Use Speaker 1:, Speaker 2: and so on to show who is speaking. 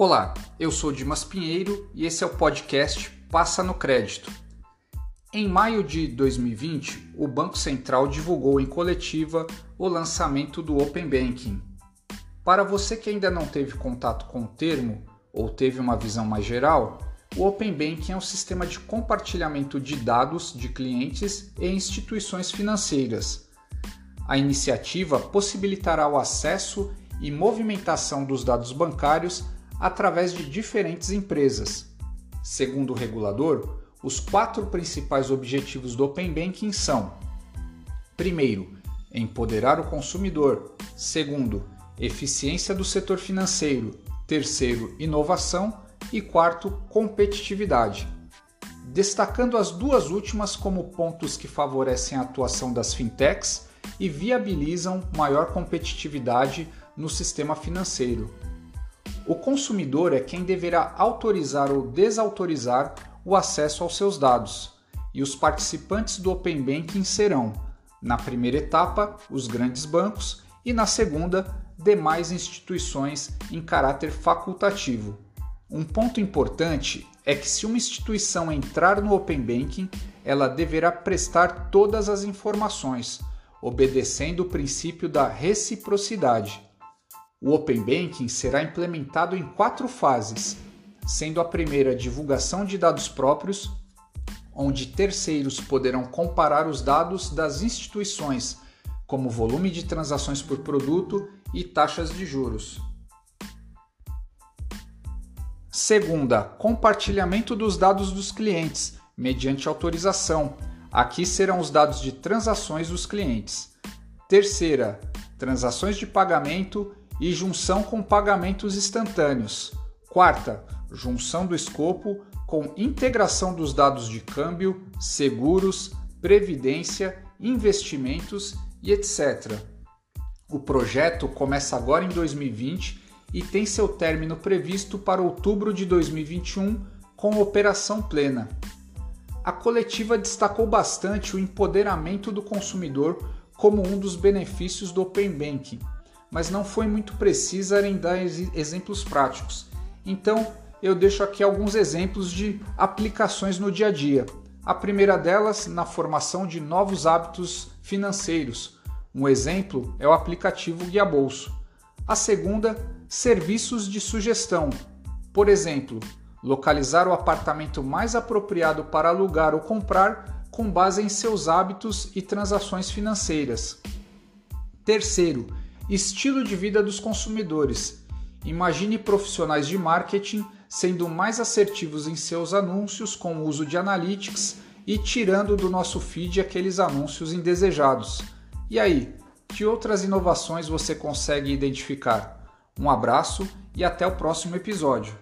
Speaker 1: Olá, eu sou Dimas Pinheiro e esse é o podcast Passa no Crédito. Em maio de 2020, o Banco Central divulgou em coletiva o lançamento do Open Banking. Para você que ainda não teve contato com o termo ou teve uma visão mais geral, o Open Banking é um sistema de compartilhamento de dados de clientes e instituições financeiras. A iniciativa possibilitará o acesso e movimentação dos dados bancários através de diferentes empresas. Segundo o regulador, os quatro principais objetivos do Open Banking são: primeiro, empoderar o consumidor, segundo, eficiência do setor financeiro, terceiro, inovação e quarto, competitividade. Destacando as duas últimas como pontos que favorecem a atuação das fintechs e viabilizam maior competitividade no sistema financeiro. O consumidor é quem deverá autorizar ou desautorizar o acesso aos seus dados, e os participantes do Open Banking serão, na primeira etapa, os grandes bancos e na segunda, demais instituições em caráter facultativo. Um ponto importante é que se uma instituição entrar no Open Banking, ela deverá prestar todas as informações, obedecendo o princípio da reciprocidade. O Open Banking será implementado em quatro fases, sendo a primeira a divulgação de dados próprios, onde terceiros poderão comparar os dados das instituições, como volume de transações por produto e taxas de juros. Segunda, compartilhamento dos dados dos clientes, mediante autorização. Aqui serão os dados de transações dos clientes. Terceira, transações de pagamento e junção com pagamentos instantâneos. Quarta, junção do escopo com integração dos dados de câmbio, seguros, previdência, investimentos e etc. O projeto começa agora em 2020 e tem seu término previsto para outubro de 2021 com operação plena. A coletiva destacou bastante o empoderamento do consumidor como um dos benefícios do Open Banking mas não foi muito precisa em dar exemplos práticos. Então, eu deixo aqui alguns exemplos de aplicações no dia a dia. A primeira delas, na formação de novos hábitos financeiros. Um exemplo é o aplicativo Guia Bolso. A segunda, serviços de sugestão. Por exemplo, localizar o apartamento mais apropriado para alugar ou comprar com base em seus hábitos e transações financeiras. Terceiro, Estilo de vida dos consumidores. Imagine profissionais de marketing sendo mais assertivos em seus anúncios com o uso de analytics e tirando do nosso feed aqueles anúncios indesejados. E aí, que outras inovações você consegue identificar? Um abraço e até o próximo episódio.